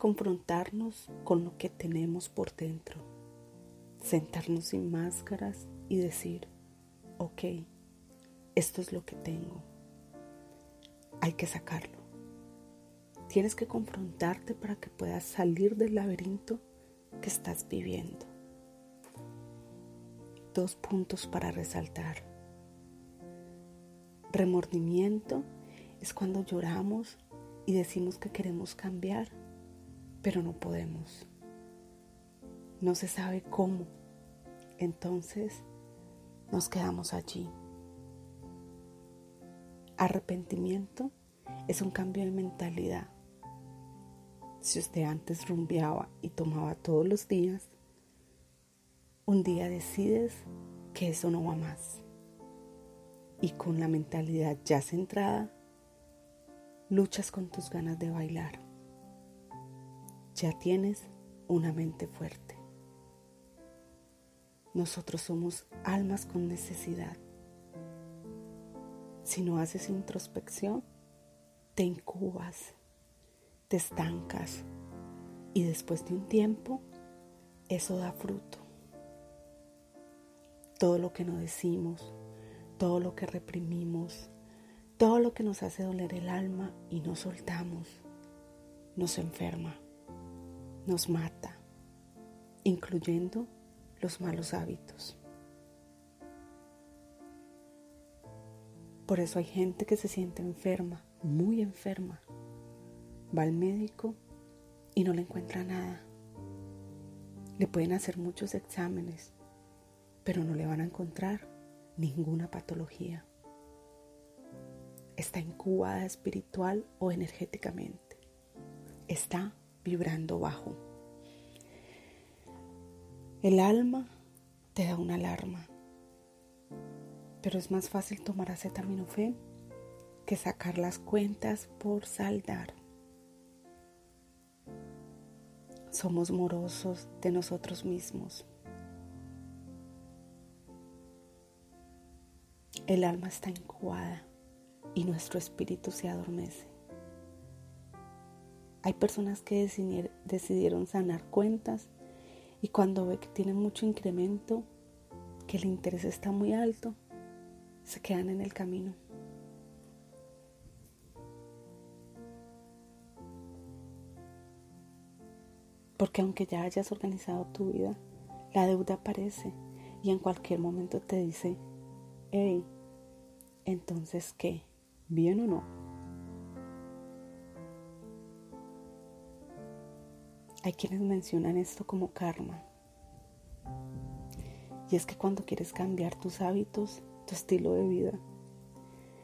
confrontarnos con lo que tenemos por dentro, sentarnos sin máscaras y decir, ok, esto es lo que tengo, hay que sacarlo. Tienes que confrontarte para que puedas salir del laberinto que estás viviendo. Dos puntos para resaltar. Remordimiento es cuando lloramos y decimos que queremos cambiar, pero no podemos. No se sabe cómo. Entonces nos quedamos allí. Arrepentimiento es un cambio de mentalidad. Si usted antes rumbeaba y tomaba todos los días, un día decides que eso no va más. Y con la mentalidad ya centrada, luchas con tus ganas de bailar. Ya tienes una mente fuerte. Nosotros somos almas con necesidad. Si no haces introspección, te incubas, te estancas y después de un tiempo eso da fruto. Todo lo que no decimos, todo lo que reprimimos, todo lo que nos hace doler el alma y no soltamos, nos enferma, nos mata, incluyendo los malos hábitos. Por eso hay gente que se siente enferma, muy enferma. Va al médico y no le encuentra nada. Le pueden hacer muchos exámenes, pero no le van a encontrar ninguna patología está incubada espiritual o energéticamente. Está vibrando bajo. El alma te da una alarma, pero es más fácil tomar acetaminofén que sacar las cuentas por saldar. Somos morosos de nosotros mismos. El alma está incubada y nuestro espíritu se adormece. Hay personas que decidieron sanar cuentas y cuando ve que tienen mucho incremento, que el interés está muy alto, se quedan en el camino. Porque aunque ya hayas organizado tu vida, la deuda aparece y en cualquier momento te dice, hey, entonces ¿qué? ¿Bien o no? Hay quienes mencionan esto como karma. Y es que cuando quieres cambiar tus hábitos, tu estilo de vida,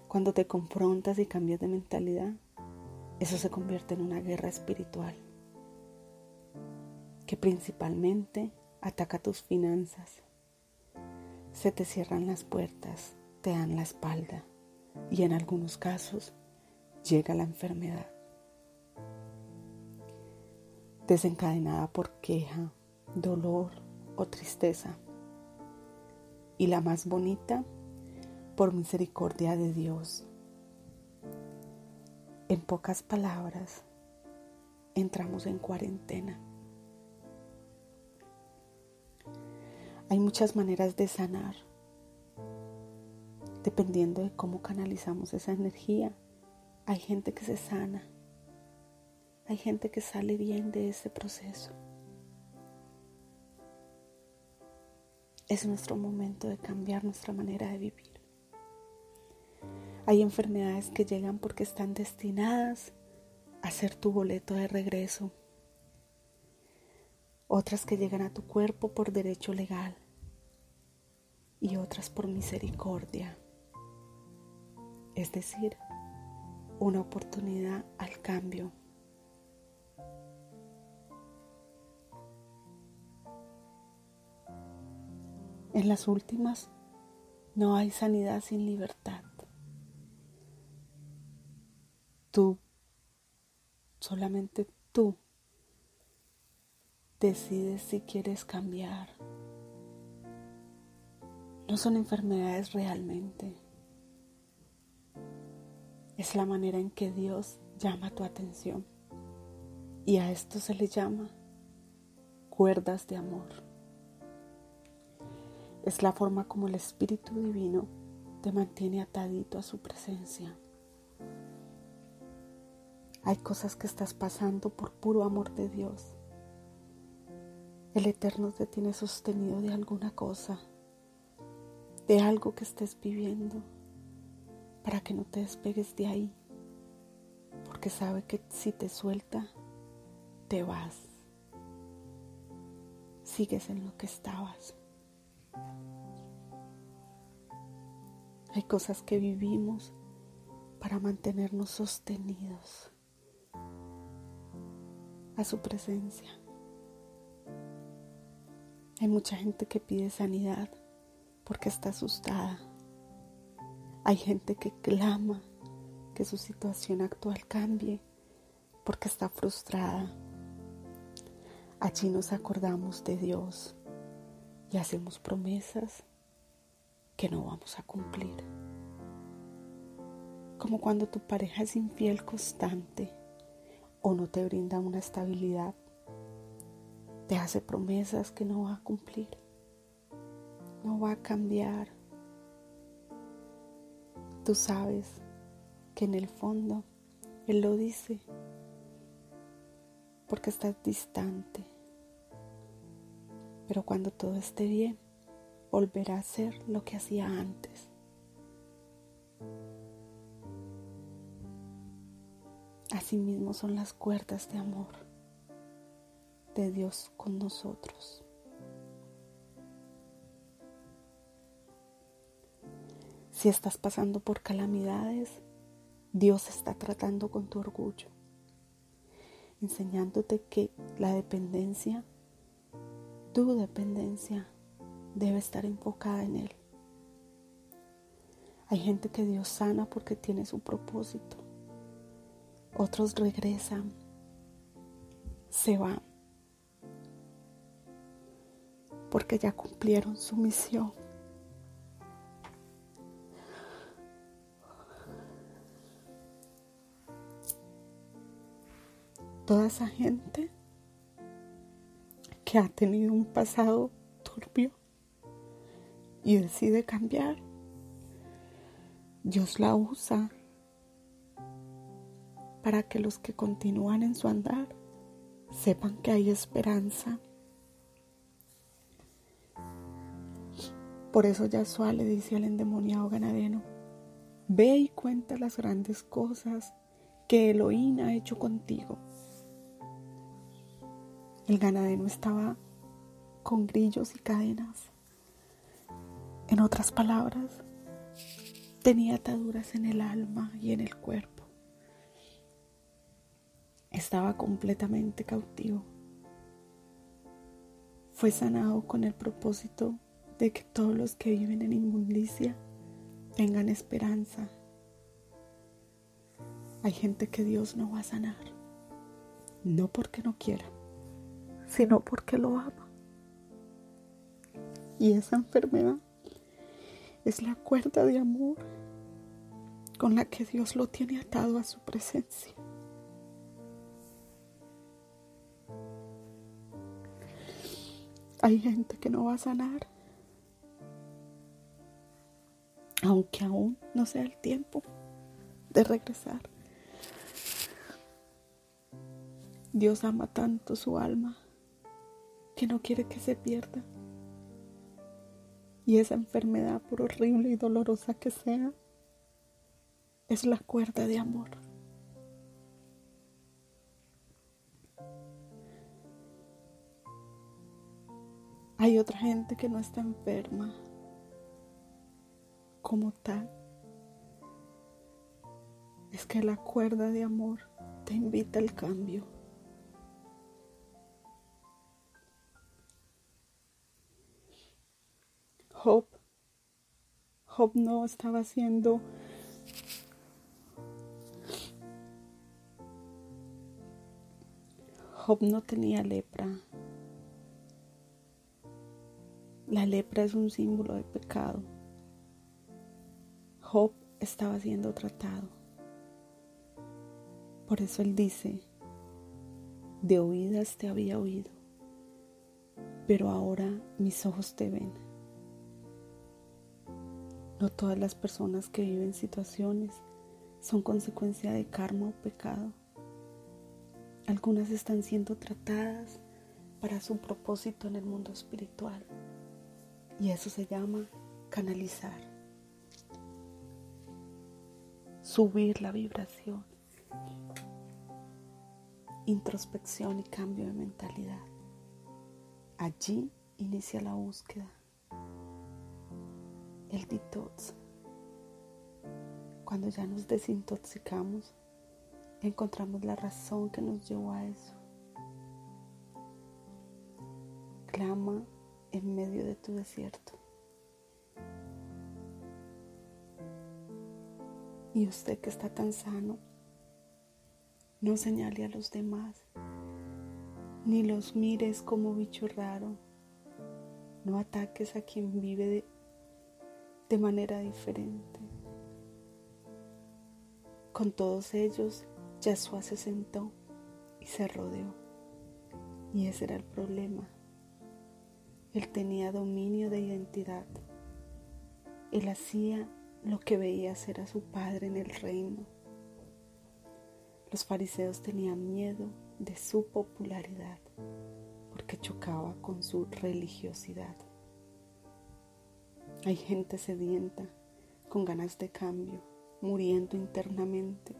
cuando te confrontas y cambias de mentalidad, eso se convierte en una guerra espiritual que principalmente ataca tus finanzas. Se te cierran las puertas, te dan la espalda y en algunos casos llega la enfermedad. Desencadenada por queja, dolor o tristeza. Y la más bonita, por misericordia de Dios. En pocas palabras, entramos en cuarentena. Hay muchas maneras de sanar dependiendo de cómo canalizamos esa energía, hay gente que se sana, hay gente que sale bien de ese proceso. Es nuestro momento de cambiar nuestra manera de vivir. Hay enfermedades que llegan porque están destinadas a ser tu boleto de regreso. Otras que llegan a tu cuerpo por derecho legal y otras por misericordia es decir, una oportunidad al cambio. En las últimas no hay sanidad sin libertad. Tú, solamente tú, decides si quieres cambiar. No son enfermedades realmente es la manera en que Dios llama tu atención. Y a esto se le llama cuerdas de amor. Es la forma como el Espíritu Divino te mantiene atadito a su presencia. Hay cosas que estás pasando por puro amor de Dios. El Eterno te tiene sostenido de alguna cosa, de algo que estés viviendo, para que no te despegues de ahí, porque sabe que si te suelta, te vas. Sigues en lo que estabas. Hay cosas que vivimos para mantenernos sostenidos a su presencia. Hay mucha gente que pide sanidad porque está asustada. Hay gente que clama que su situación actual cambie porque está frustrada. Allí nos acordamos de Dios y hacemos promesas que no vamos a cumplir. Como cuando tu pareja es infiel constante o no te brinda una estabilidad, te hace promesas que no va a cumplir, no va a cambiar. Tú sabes que en el fondo Él lo dice porque estás distante. Pero cuando todo esté bien, volverá a ser lo que hacía antes. Asimismo son las cuerdas de amor de Dios con nosotros. Si estás pasando por calamidades, Dios está tratando con tu orgullo, enseñándote que la dependencia, tu dependencia, debe estar enfocada en Él. Hay gente que Dios sana porque tiene su propósito. Otros regresan, se van, porque ya cumplieron su misión. Toda esa gente que ha tenido un pasado turbio y decide cambiar, Dios la usa para que los que continúan en su andar sepan que hay esperanza. Por eso Yahshua le dice al endemoniado ganadero, ve y cuenta las grandes cosas que Elohim ha hecho contigo. El ganadero estaba con grillos y cadenas. En otras palabras, tenía ataduras en el alma y en el cuerpo estaba completamente cautivo. Fue sanado con el propósito de que todos los que viven en inmundicia tengan esperanza. Hay gente que Dios no va a sanar, no porque no quiera, sino porque lo ama. Y esa enfermedad es la cuerda de amor con la que Dios lo tiene atado a su presencia. Hay gente que no va a sanar, aunque aún no sea el tiempo de regresar. Dios ama tanto su alma que no quiere que se pierda. Y esa enfermedad, por horrible y dolorosa que sea, es la cuerda de amor. Hay otra gente que no está enferma como tal. Es que la cuerda de amor te invita al cambio. Job, Job no estaba haciendo Job no tenía lepra. La lepra es un símbolo de pecado. Job estaba siendo tratado. Por eso él dice, De oídas te había oído, pero ahora mis ojos te ven. No todas las personas que viven situaciones son consecuencia de karma o pecado. Algunas están siendo tratadas para su propósito en el mundo espiritual y eso se llama canalizar, subir la vibración, introspección y cambio de mentalidad. Allí inicia la búsqueda, el. Cuando ya nos desintoxicamos, encontramos la razón que nos llevó a eso. Clama en medio de tu desierto. Y usted que está tan sano, no señale a los demás, ni los mires como bicho raro. No ataques a quien vive de, de manera diferente. Con todos ellos, Yahshua se sentó y se rodeó. Y ese era el problema. Él tenía dominio de identidad. Él hacía lo que veía hacer a su padre en el reino. Los fariseos tenían miedo de su popularidad porque chocaba con su religiosidad. Hay gente sedienta, con ganas de cambio, muriendo internamente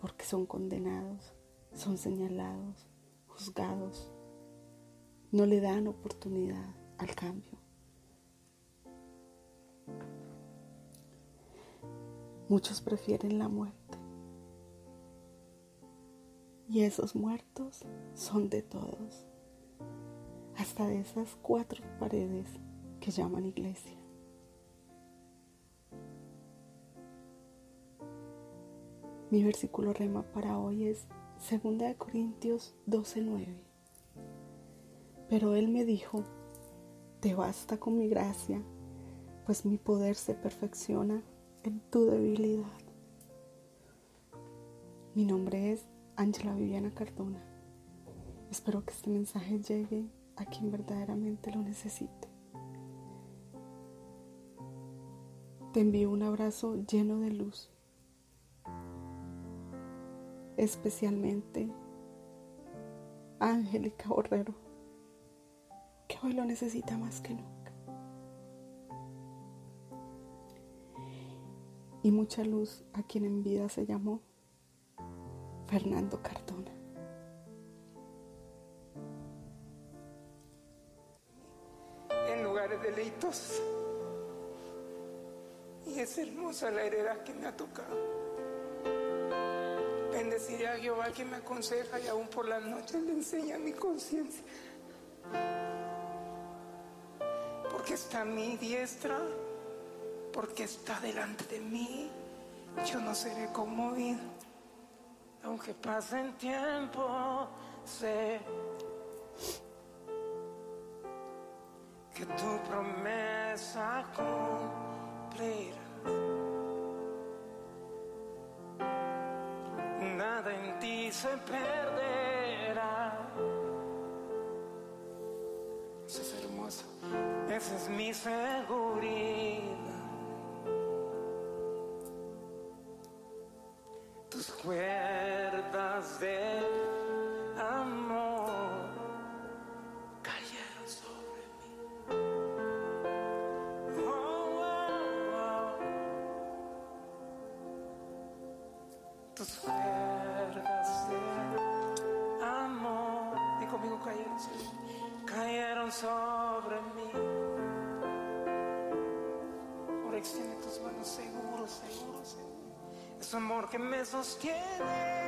porque son condenados, son señalados, juzgados, no le dan oportunidad al cambio. Muchos prefieren la muerte. Y esos muertos son de todos, hasta de esas cuatro paredes llaman iglesia. Mi versículo rema para hoy es 2 Corintios 12:9. Pero él me dijo, te basta con mi gracia, pues mi poder se perfecciona en tu debilidad. Mi nombre es Ángela Viviana Cardona. Espero que este mensaje llegue a quien verdaderamente lo necesite. Te envío un abrazo lleno de luz, especialmente a Angélica Borrero hoy lo necesita más que nunca. Y mucha luz a quien en vida se llamó Fernando Cardona. En lugares de leitos. Y es hermosa la heredad que me ha tocado. Bendeciré a Jehová que me aconseja y aún por las noches le enseña mi conciencia porque está a mi diestra, porque está delante de mí, yo no seré conmovido. Aunque pase el tiempo, sé que tu promesa Nada en ti se perderá. Es amor que me sostiene.